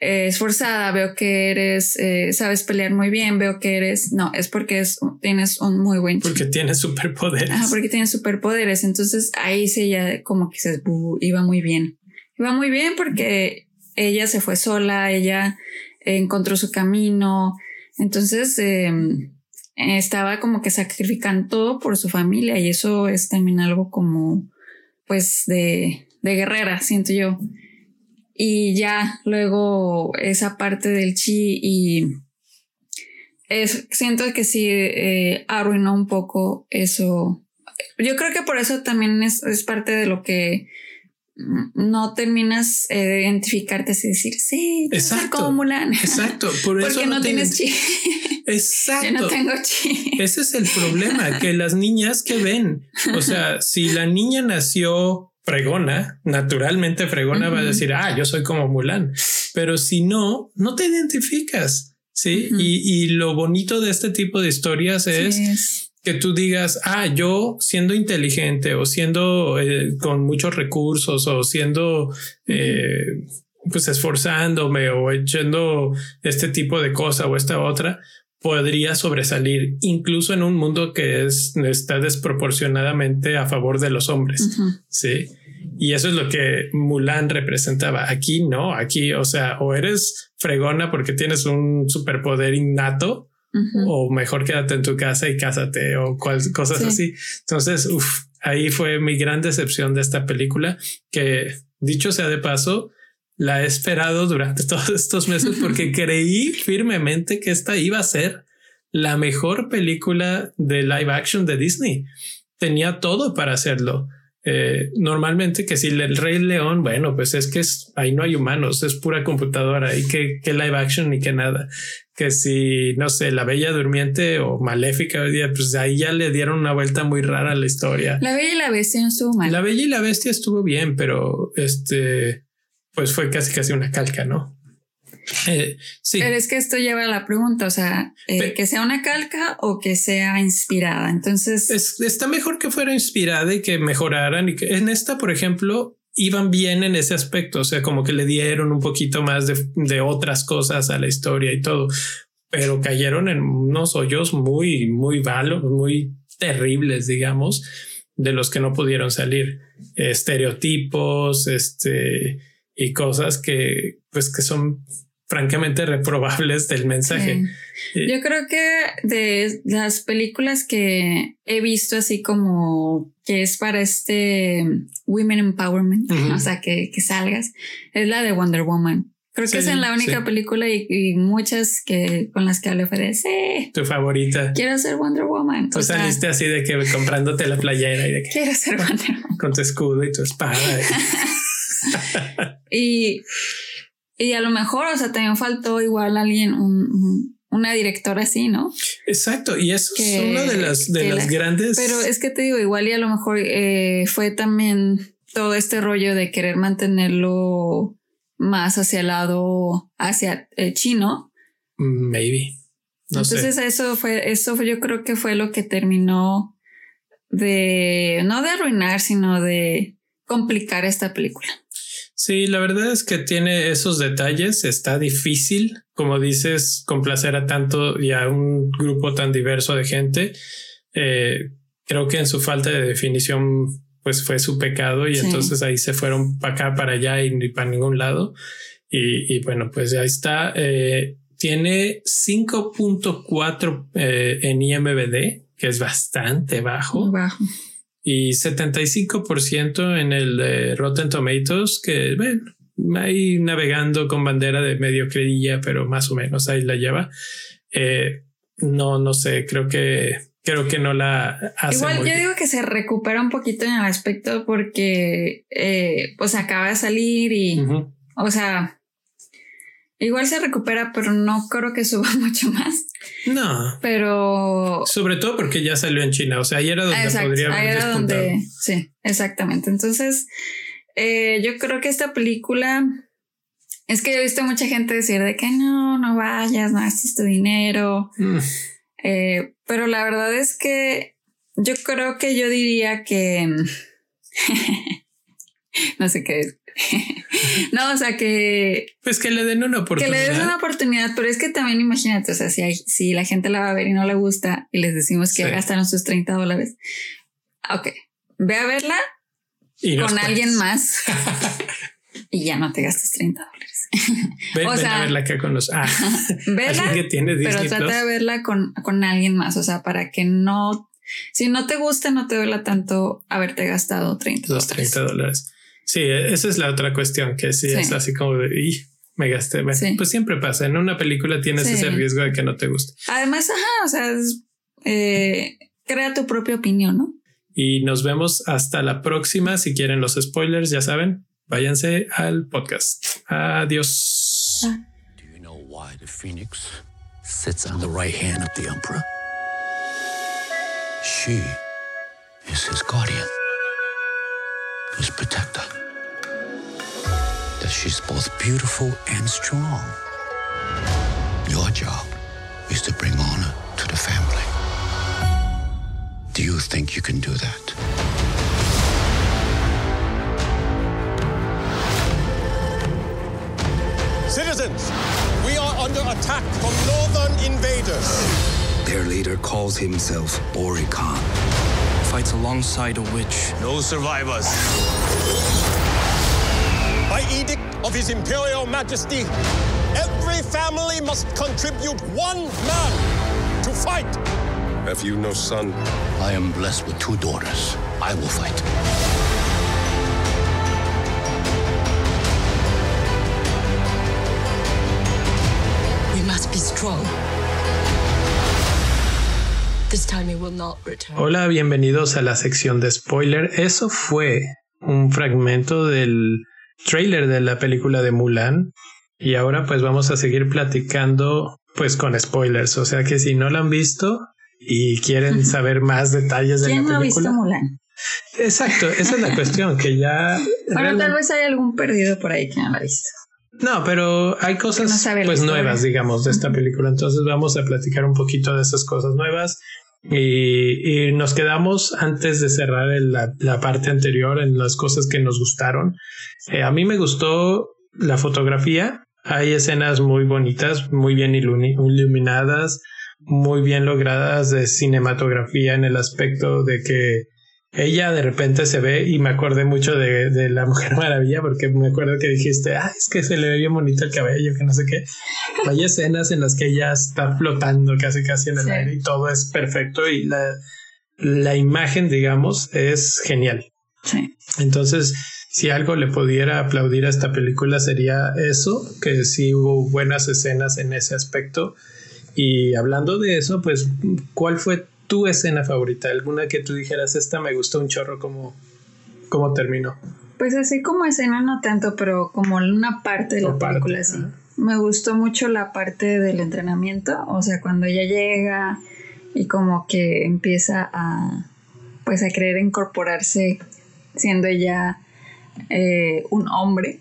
eh, esforzada, veo que eres, sabes pelear muy bien, veo que eres, no, es porque es, tienes un muy buen chi. Porque tienes superpoderes. Ah, porque tienes superpoderes. Entonces ahí sí ya como que se iba muy bien. Iba muy bien porque ella se fue sola, ella encontró su camino, entonces em, estaba como que sacrificando todo por su familia y eso es también algo como pues de, de guerrera, siento yo. Y ya luego esa parte del chi y es, siento que sí eh, arruinó un poco eso. Yo creo que por eso también es, es parte de lo que no terminas eh, de identificarte así decir, sí, exacto, como Mulan. Exacto, por eso Porque no, tienes chi. Exacto. Yo no tengo chi. Ese es el problema, que las niñas que ven, o sea, si la niña nació fregona, naturalmente fregona va a decir, ah, yo soy como Mulan, pero si no, no te identificas. Sí, y, y, lo bonito de este tipo de historias es que tú digas, ah, yo siendo inteligente o siendo eh, con muchos recursos o siendo eh, pues esforzándome o echando este tipo de cosa o esta otra, podría sobresalir incluso en un mundo que es, está desproporcionadamente a favor de los hombres. Sí. Y eso es lo que Mulan representaba. Aquí no, aquí, o sea, o eres fregona porque tienes un superpoder innato o mejor quédate en tu casa y cásate o cosas así. Entonces, ahí fue mi gran decepción de esta película que dicho sea de paso, la he esperado durante todos estos meses porque creí firmemente que esta iba a ser la mejor película de live action de Disney. Tenía todo para hacerlo. Eh, normalmente que si el Rey León, bueno, pues es que es, ahí no hay humanos, es pura computadora y que, que live action ni que nada. Que si, no sé, la Bella Durmiente o Maléfica, pues ahí ya le dieron una vuelta muy rara a la historia. La Bella y la Bestia estuvo mal. La Bella y la Bestia estuvo bien, pero este, pues fue casi casi una calca, ¿no? Eh, sí. Pero es que esto lleva a la pregunta, o sea, eh, que sea una calca o que sea inspirada. Entonces está mejor que fuera inspirada y que mejoraran. Y que en esta, por ejemplo, iban bien en ese aspecto. O sea, como que le dieron un poquito más de, otras cosas a la historia y todo, pero cayeron en unos hoyos muy, muy malos, muy terribles, digamos, de los que no pudieron salir. Estereotipos, este y cosas que, pues, que son francamente reprobables del mensaje. Yo creo que de las películas que he visto así como que es para este Women Empowerment, o sea, que, que, salgas, es la de Wonder Woman. Creo que es en la única película y, muchas que con las que hablé fue de sí. Tu favorita. Quiero ser Wonder Woman. Tú saliste así de que comprándote la playera y de que quiero ser Wonder Woman. Con tu escudo y tu espada. y, y a lo mejor, o sea, también faltó igual alguien, un, una directora así, ¿no? Exacto, y eso es una de las, de las grandes. Pero es que te digo, igual y a lo mejor eh, fue también todo este rollo de querer mantenerlo más hacia el lado, hacia el chino. Maybe. Entonces eso fue, eso yo creo que fue lo que terminó de, no de arruinar, sino de complicar esta película. Sí, la verdad es que tiene esos detalles, está difícil, como dices, complacer a tanto y a un grupo tan diverso de gente. Eh, creo que en su falta de definición, pues fue su pecado y entonces ahí se fueron para acá, para allá y ni para ningún lado. Y, bueno, pues ahí está. Eh, tiene 5.4 eh, en IMBD, que es bastante bajo. Bajo y 75% en el de Rotten Tomatoes, que bueno, ahí navegando con bandera de medio credilla, pero más o menos ahí la lleva. Eh, no, no sé, creo que creo que no la hace. Igual yo digo que se recupera un poquito en el aspecto porque eh, pues acaba de salir y o sea, Igual se recupera, pero no creo que suba mucho más. No. Pero. Sobre todo porque ya salió en China. O sea, ahí era donde podría haber ahí era donde. Sí, exactamente. Entonces, eh, yo creo que esta película. Es que he visto mucha gente decir de que no, no vayas, no gastes tu dinero. Mm. Eh, pero la verdad es que yo creo que yo diría que. no sé qué. no, o sea que. Pues que le den una oportunidad. Que le den una oportunidad, pero es que también imagínate, o sea, si, hay, si la gente la va a ver y no le gusta y les decimos que gastaron sus 30 dólares. Ok, ve a verla con alguien más y ya no te gastas 30 dólares. Ven, o sea, a verla acá con los. Ah, verla, que tiene pero trata de verla con, con alguien más, o sea, para que no. Si no te gusta, no te duela tanto haberte gastado 30 Los 30 dólares. Sí, esa es la otra cuestión, que sí, es así como de, me gasté. Pues siempre pasa, en una película tienes ese riesgo de que no te guste. Además, ajá, o sea, eh, crea tu propia opinión, ¿no? Y nos vemos hasta la próxima. Si quieren los spoilers, ya saben, váyanse al podcast. Adiós. Ah. Do you know why the phoenix sits on the right hand of the emperor? She is his guardian, his protector. That she's both beautiful and strong. Your job is to bring honor to the family. Do you think you can do that? Citizens, we are under attack from northern invaders. Their leader calls himself Ori Khan. Fights alongside a witch. No survivors. Edict of His Imperial Majesty, every family must contribute one man to fight. Have you no son? I am blessed with two daughters. I will fight. We must be strong. This time he will not return. Hola, bienvenidos a la sección de spoiler. Eso fue un fragmento del trailer de la película de Mulan. Y ahora pues vamos a seguir platicando pues con spoilers. O sea que si no la han visto y quieren saber más detalles de la película. No ha visto Mulan? Exacto, esa es la cuestión, que ya... Bueno, tal vez hay algún perdido por ahí que no la ha visto. No, pero hay cosas pues nuevas, digamos, de esta película. Entonces vamos a platicar un poquito de esas cosas nuevas. Y, nos quedamos antes de cerrar la, parte anterior en las cosas que nos gustaron. Eh, a mí me gustó la fotografía. Hay escenas muy bonitas, muy bien iluminadas, muy bien logradas de cinematografía en el aspecto de que ella de repente se ve y me acordé mucho de, la Mujer Maravilla porque me acuerdo que dijiste, ah, es que se le ve bien bonito el cabello, que no sé qué. Hay escenas en las que ella está flotando casi casi en el aire y todo es perfecto y la, la imagen, digamos, es genial. Sí. Entonces, si algo le pudiera aplaudir a esta película sería eso, que sí hubo buenas escenas en ese aspecto. Y hablando de eso, pues, ¿cuál fue tu escena favorita? ¿Alguna que tú dijeras, esta me gustó un chorro como, como terminó? Pues así como escena no tanto, pero como una parte de la película sí. Me gustó mucho la parte del entrenamiento, o sea, cuando ella llega y como que empieza a pues a querer incorporarse siendo ella eh, un hombre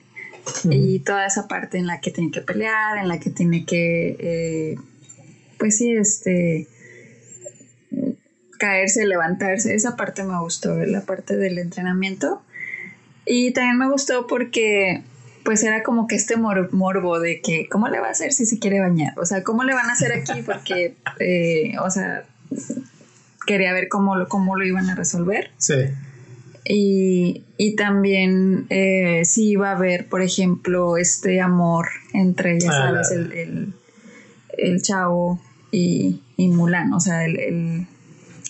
y toda esa parte en la que tiene que pelear, en la que tiene que eh, pues sí, este caerse, levantarse. Esa parte me gustó, la parte del entrenamiento. Y también me gustó porque pues era como que este morbo de que, ¿cómo le va a hacer si se quiere bañar? O sea, ¿cómo le van a hacer aquí? Porque, eh, o sea, quería ver cómo lo, cómo lo iban a resolver. Sí. Y, y también eh, si iba a haber, por ejemplo, este amor entre, ya ah, sabes, el, el, el, chavo y, y Mulan, o sea, el,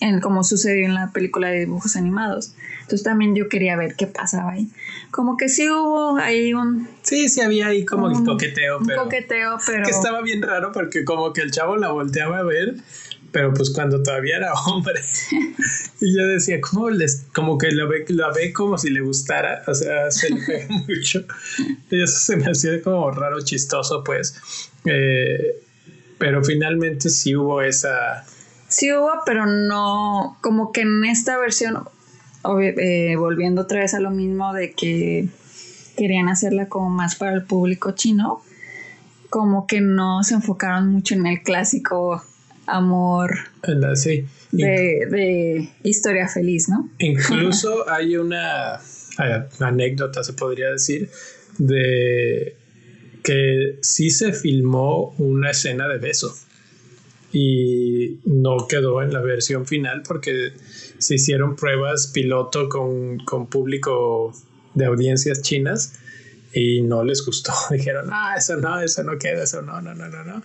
en como sucedió en la película de dibujos animados. Entonces también yo quería ver qué pasaba ahí. Como que sí hubo ahí un... Sí, sí había ahí como un, coqueteo, pero... coqueteo, pero... Que estaba bien raro porque como que el chavo la volteaba a ver, pero pues cuando todavía era hombre. y yo decía, ¿cómo les... como que la ve, la ve como si le gustara? O sea, se le ve mucho. Y eso se me hacía como raro, chistoso, pues. Eh, pero finalmente sí hubo esa Sí hubo, pero no, como que en esta versión, eh, volviendo otra vez a lo mismo de que querían hacerla como más para el público chino, como que no se enfocaron mucho en el clásico amor sí. de, de, historia feliz, ¿no? Incluso hay una anécdota, se podría decir, de que sí se filmó una escena de beso y no quedó en la versión final porque se hicieron pruebas piloto con, público de audiencias chinas y no les gustó. Dijeron, ah, eso no, eso no queda, eso no, no, no, no, no.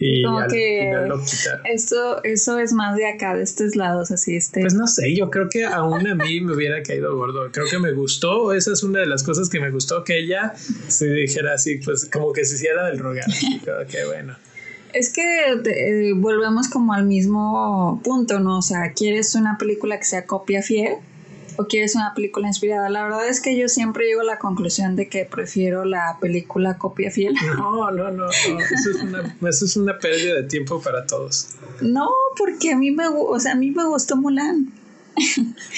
Y al final lo quitaron. Esto, eso es más de acá, de estos lados, así este. Pues no sé, yo creo que aún a mí me hubiera caído gordo. Creo que me gustó, esa es una de las cosas que me gustó, que ella se dijera así, pues como que se hiciera del rogar. Qué bueno. Es que eh, volvemos como al mismo punto, ¿no? O sea, ¿quieres una película que sea copia fiel? ¿O quieres una película inspirada? La verdad es que yo siempre llego a la conclusión de que prefiero la película copia fiel. No, no, no, no. Eso, es una, eso es una pérdida de tiempo para todos. No, porque a mí me, o sea, a mí me gustó Mulan.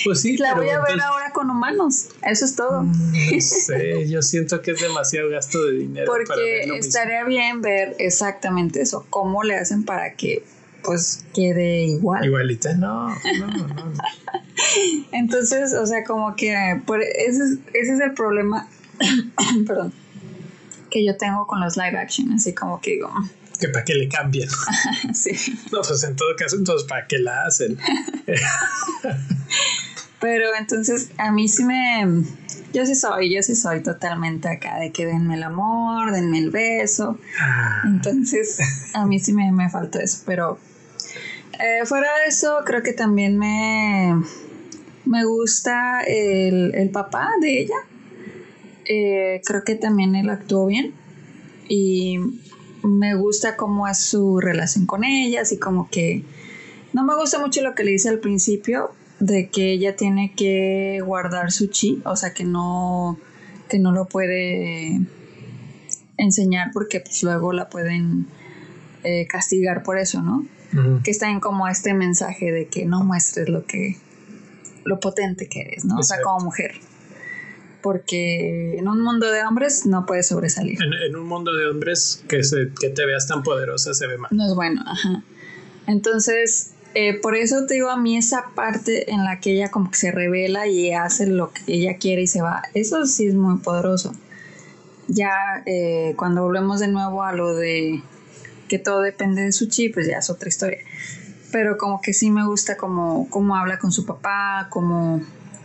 Pues sí. La voy a ver ahora con humanos. Eso es todo. Mm, no sé, yo siento que es demasiado gasto de dinero. Porque estaría bien ver exactamente eso. ¿Cómo le hacen para que pues quede igual? Igualita, no, no, no. Entonces, o sea, como que por, ese, ese es el problema, perdón, que yo tengo con los live action. Así como que digo, que para qué le cambien. sí. No, pues en todo caso, entonces, ¿para qué la hacen? Pero entonces, a mí sí me. Yo sí soy, yo sí soy totalmente acá de que denme el amor, denme el beso. Ah. Entonces, a mí sí me, me faltó eso. Pero eh, fuera de eso, creo que también me, me gusta el, el papá de ella. Eh, creo que también él actuó bien. Y me gusta cómo es su relación con ella, así como que no me gusta mucho lo que le dice al principio de que ella tiene que guardar su chi, o sea que no que no lo puede enseñar porque pues luego la pueden eh, castigar por eso, ¿no? Que está en como este mensaje de que no muestres lo que lo potente que eres, ¿no? O sea, como mujer porque en un mundo de hombres no puedes sobresalir. En, un mundo de hombres que, se, que te veas tan poderosa se ve mal. No es bueno, ajá. Entonces, eh, por eso te digo a mí esa parte en la que ella como que se revela y hace lo que ella quiere y se va, eso sí es muy poderoso. Ya eh, cuando volvemos de nuevo a lo de que todo depende de su chi, pues ya es otra historia. Pero como que sí me gusta como cómo habla con su papá, como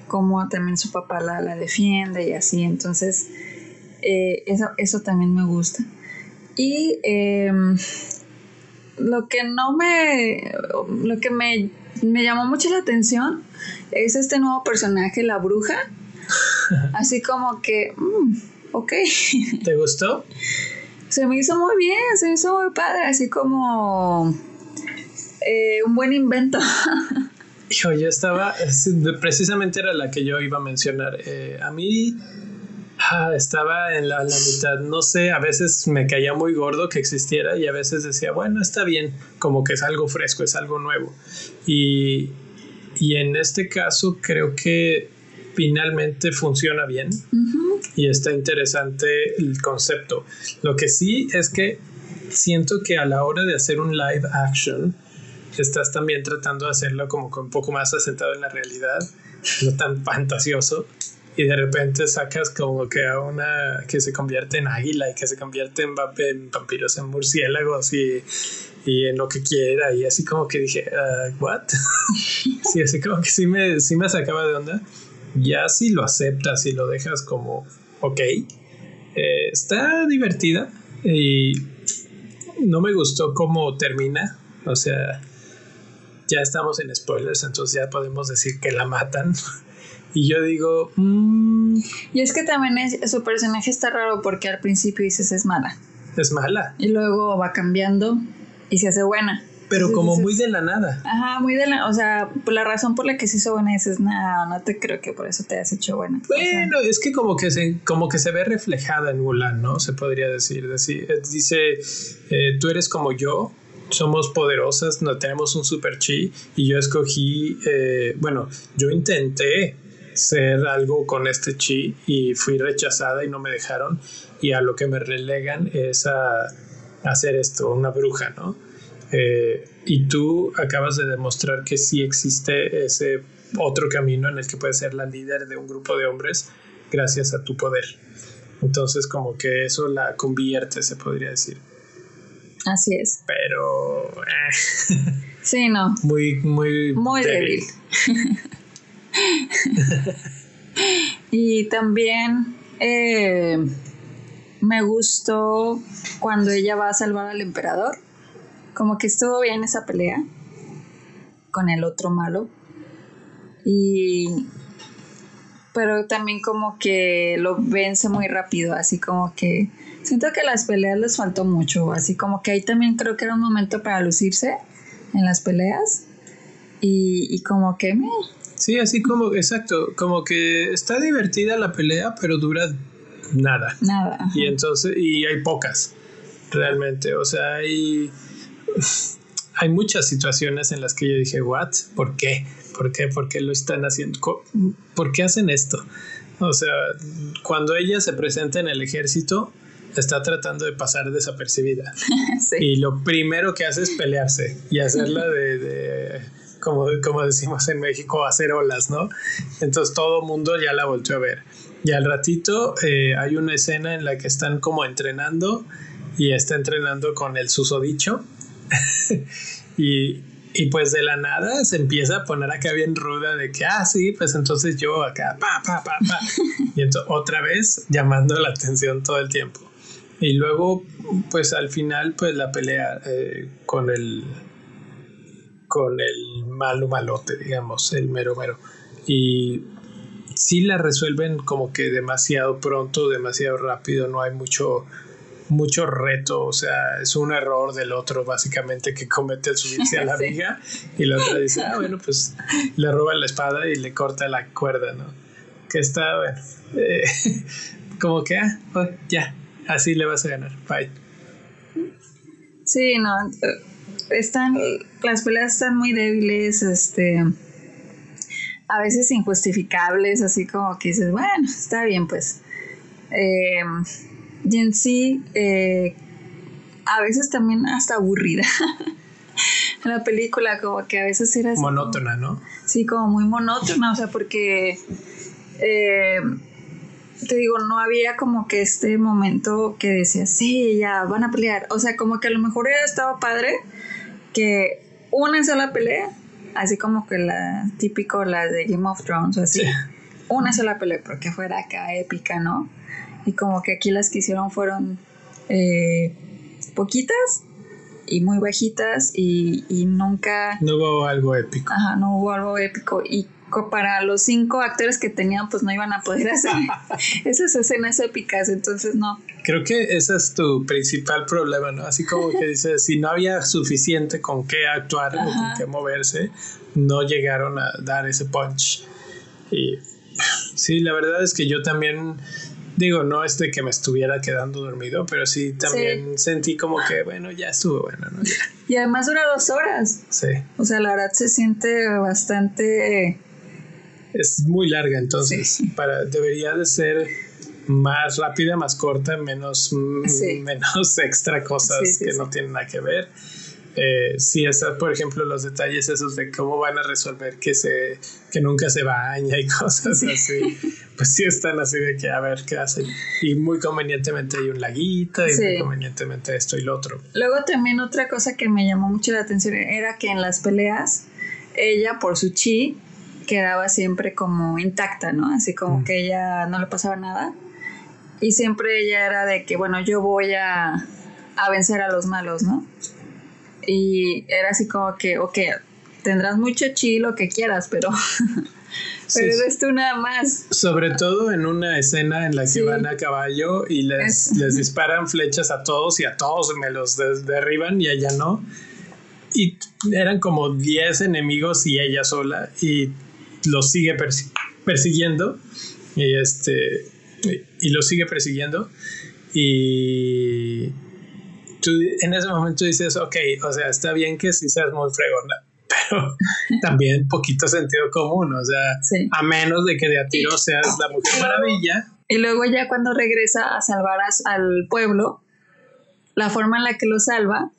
cómo también su papá la, la defiende y así. Entonces, eh, eso, eso también me gusta. Y em, lo que no me. Lo que me, me llamó mucho la atención es este nuevo personaje, la bruja. Así como que. Mm, ok. ¿Te gustó? Se me hizo muy bien, se me hizo muy padre, así como. Eh, un buen invento. Yo, yo estaba, precisamente era la que yo iba a mencionar. Eh, a mí ah, estaba en la, mitad, no sé, a veces me caía muy gordo que existiera y a veces decía, bueno, está bien, como que es algo fresco, es algo nuevo. Y, y en este caso creo que finalmente funciona bien y está interesante el concepto. Lo que sí es que siento que a la hora de hacer un live action, estás también tratando de hacerlo como un poco más asentado en la realidad, no tan fantasioso. Y de repente sacas como que a una que se convierte en águila y que se convierte en, vampiros, en murciélagos y, y, en lo que quiera. Y así como que dije, uh, ¿what? sí, así como que sí me, sí me sacaba de onda. Ya si lo aceptas y lo dejas como, ok, eh, está divertida y no me gustó cómo termina. O sea, ya estamos en spoilers, entonces ya podemos decir que la matan. Y yo digo... Mm, y es que también es, su personaje está raro porque al principio dices es mala. Es mala. Y luego va cambiando y se hace buena. Pero como muy de la nada. Ajá, muy de la... O sea, por la razón por la que se hizo buena dices, no, no te creo que por eso te has hecho buena. Bueno, es que como que, se, como que se ve reflejada en Mulan, ¿no? Se podría decir. decir eh, dice, eh, tú eres como yo, somos poderosas, no tenemos un super chi y yo escogí, eh, bueno, yo intenté ser algo con este chi y fui rechazada y no me dejaron y a lo que me relegan es a, hacer esto, una bruja, ¿no? Eh, y tú acabas de demostrar que sí existe ese otro camino en el que puedes ser la líder de un grupo de hombres gracias a tu poder. Entonces como que eso la convierte, se podría decir. Así es. Pero. Eh, sí, no. Muy, muy. Muy débil. y también eh, me gustó cuando ella va a salvar al emperador. Como que estuvo bien esa pelea con el otro malo. Y. Pero también como que lo vence muy rápido, así como que Siento que las peleas les faltó mucho, así como que ahí también creo que era un momento para lucirse en las peleas y, como que... me Sí, así como, exacto, como que está divertida la pelea, pero dura nada. Nada. Y entonces, y hay pocas, realmente, o sea, hay, hay muchas situaciones en las que yo dije, ¿what? ¿Por qué? ¿Por qué? ¿Por qué lo están haciendo? ¿Por qué hacen esto? O sea, cuando ella se presenta en el ejército, está tratando de pasar desapercibida. Y lo primero que hace es pelearse y hacerla de, como, como decimos en México, hacer olas, ¿no? Entonces todo el mundo ya la volvió a ver. Y al ratito eh, hay una escena en la que están como entrenando y está entrenando con el susodicho. y, y pues de la nada se empieza a poner acá bien ruda de que, ah, sí, pues entonces yo acá, pa, pa, pa, pa. y entonces otra vez llamando la atención todo el tiempo. Y luego, pues al final, pues la pelea eh, con el con el malo malote, digamos, el mero mero. Y sí la resuelven como que demasiado pronto, demasiado rápido, no hay mucho mucho reto, o sea, es un error del otro básicamente que comete al subirse a la viga y la otra dice, ah, bueno, pues le roba la espada y le corta la cuerda, ¿no? Que está, bueno, eh, como que, ah, pues, ya, así le vas a ganar. Bye. Sí, no. Están, las peleas están muy débiles, este, a veces injustificables, así como que dices, bueno, está bien, pues. Eh, y en sí, eh, a veces también hasta aburrida. la película como que a veces era monótona, ¿no? Sí, como muy monótona, o sea, porque eh, te digo, no había como que este momento que decía, sí, ya van a pelear. O sea, como que a lo mejor hubiera estado padre que una sola pelea, así como que la típico, la de Game of Thrones o así. una sola pelea, pero que fuera acá épica, ¿no? Y como que aquí las que hicieron fueron eh, poquitas y muy bajitas y, y nunca... No hubo algo épico. Ajá, no hubo algo épico. Y para los cinco actores que tenían, pues no iban a poder hacer esas escenas épicas, entonces no. Creo que ese es tu principal problema, ¿no? Así como que dices, si no había suficiente con qué actuar o con qué moverse, no llegaron a dar ese punch. Y sí, la verdad es que yo también digo, no es de que me estuviera quedando dormido, pero sí también sentí como que, bueno, ya estuvo bueno, ¿no? Y además dura dos horas. Sí. O sea, la verdad se siente bastante es muy larga, entonces para debería de ser más rápida, más corta, menos, mm, menos extra cosas que no tienen nada que ver. Eh, sí, está, por ejemplo, los detalles esos de cómo van a resolver que se que nunca se baña y cosas así, pues sí están así de que a ver qué hacen. Y muy convenientemente hay un laguito y muy convenientemente esto y lo otro. Luego también otra cosa que me llamó mucho la atención era que en las peleas ella por su chi quedaba siempre como intacta, ¿no? Así como que ella no le pasaba nada. Y siempre ella era de que, bueno, yo voy a, a vencer a los malos, ¿no? Y era así como que, ok, tendrás mucho chi, lo que quieras, pero... pero eres tú nada más. Sobre todo en una escena en la que van a caballo y les, les disparan flechas a todos y a todos me los derriban y ella no. Y eran como 10 enemigos y ella sola. Y lo sigue persiguiendo y este y lo sigue persiguiendo y tú en ese momento dices ok o sea está bien que sí seas muy fregona pero también poquito sentido común o sea a menos de que de a tiro seas la mujer maravilla. y luego ya cuando regresa a salvar al pueblo la forma en la que lo salva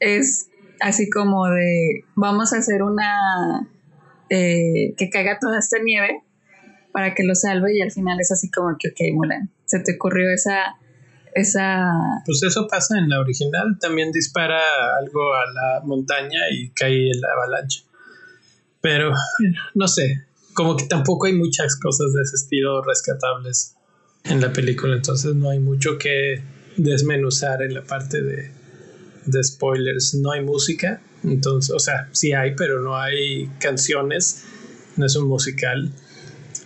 es así como de vamos a hacer una eh, que caiga toda esta nieve para que lo salve y al final es así como que, ok, Mulan, se te ocurrió esa, esa... Pues eso pasa en la original, también dispara algo a la montaña y cae la avalancha. Pero, no sé, como que tampoco hay muchas cosas de ese estilo rescatables en la película, entonces no hay mucho que desmenuzar en la parte de, de spoilers. No hay música, entonces, o sea, sí hay, pero no hay canciones, no es un musical.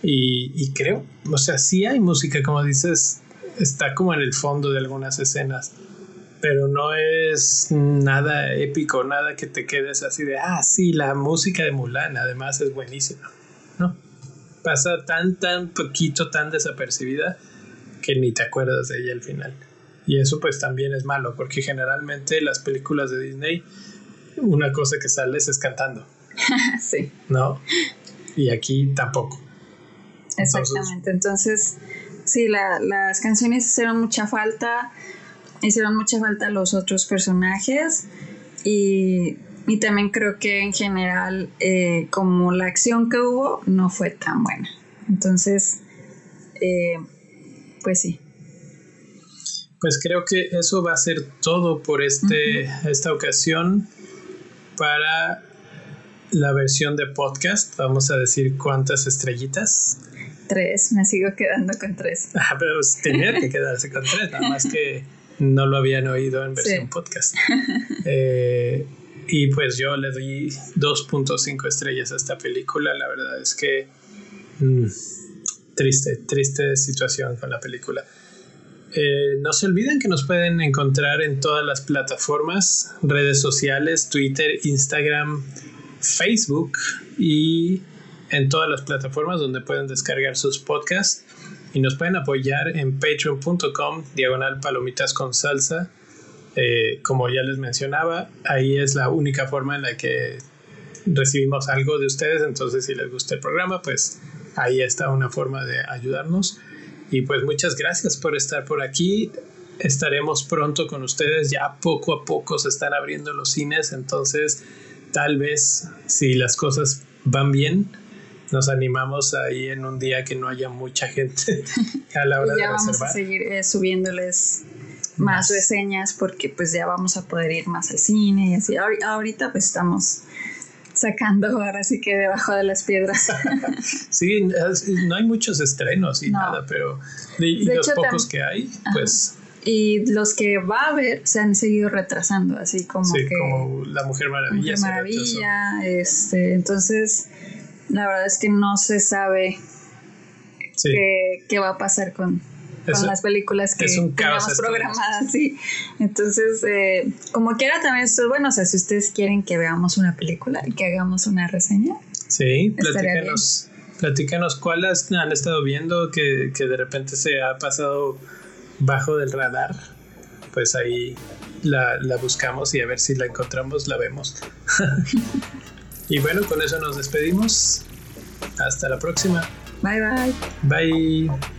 Y, creo, o sea, sí hay música, como dices, está como en el fondo de algunas escenas, pero no es nada épico, nada que te quedes así de, ah, sí, la música de Mulan además es buenísima, ¿no? Pasa tan, tan poquito, tan desapercibida que ni te acuerdas de ella al final. Y eso pues también es malo, porque generalmente las películas de Disney una cosa que sales es cantando. sí. ¿No? Y aquí tampoco. Exactamente. Entonces, sí, las canciones hicieron mucha falta. Hicieron mucha falta los otros personajes. Y, también creo que en general, eh, como la acción que hubo, no fue tan buena. Entonces, eh, pues sí. Pues creo que eso va a ser todo por este, esta ocasión para la versión de podcast, vamos a decir cuántas estrellitas. Tres, me sigo quedando con tres. Ah, pero tenía que quedarse con tres, nada más que no lo habían oído en versión podcast. Eh, y pues yo le doy 2.5 estrellas a esta película. La verdad es que mm, triste, triste situación con la película. Eh, no se olviden que nos pueden encontrar en todas las plataformas, redes sociales, Twitter, Instagram, Facebook y en todas las plataformas donde pueden descargar sus podcasts y nos pueden apoyar en patreon.com diagonal palomitas con salsa. Eh, como ya les mencionaba, ahí es la única forma en la que recibimos algo de ustedes, entonces si les gusta el programa, pues ahí está una forma de ayudarnos. Y pues muchas gracias por estar por aquí. Estaremos pronto con ustedes. Ya poco a poco se están abriendo los cines. Entonces, tal vez si las cosas van bien, nos animamos ahí en un día que no haya mucha gente a la hora y ya vamos a seguir eh, subiéndoles más, reseñas porque pues ya vamos a poder ir más al cine y así. Ahorita pues estamos sacando ahora sí que debajo de las piedras. sí, no hay muchos estrenos y nada, pero y, los pocos que hay, pues... Y los que va a haber se han seguido retrasando, así como sí, como La Mujer Maravilla. Mujer Maravilla, este, entonces la verdad es que no se sabe qué va a pasar con, con las películas que tenemos programadas, sí. Entonces, eh, como quiera también esto es bueno, o sea, si ustedes quieren que veamos una película y que hagamos una reseña. Sí, platícanos, platícanos cuáles han estado viendo que, que de repente se ha pasado bajo del radar. Pues ahí la, la buscamos y a ver si la encontramos, la vemos. y bueno, con eso nos despedimos. Hasta la próxima. Bye bye. Bye.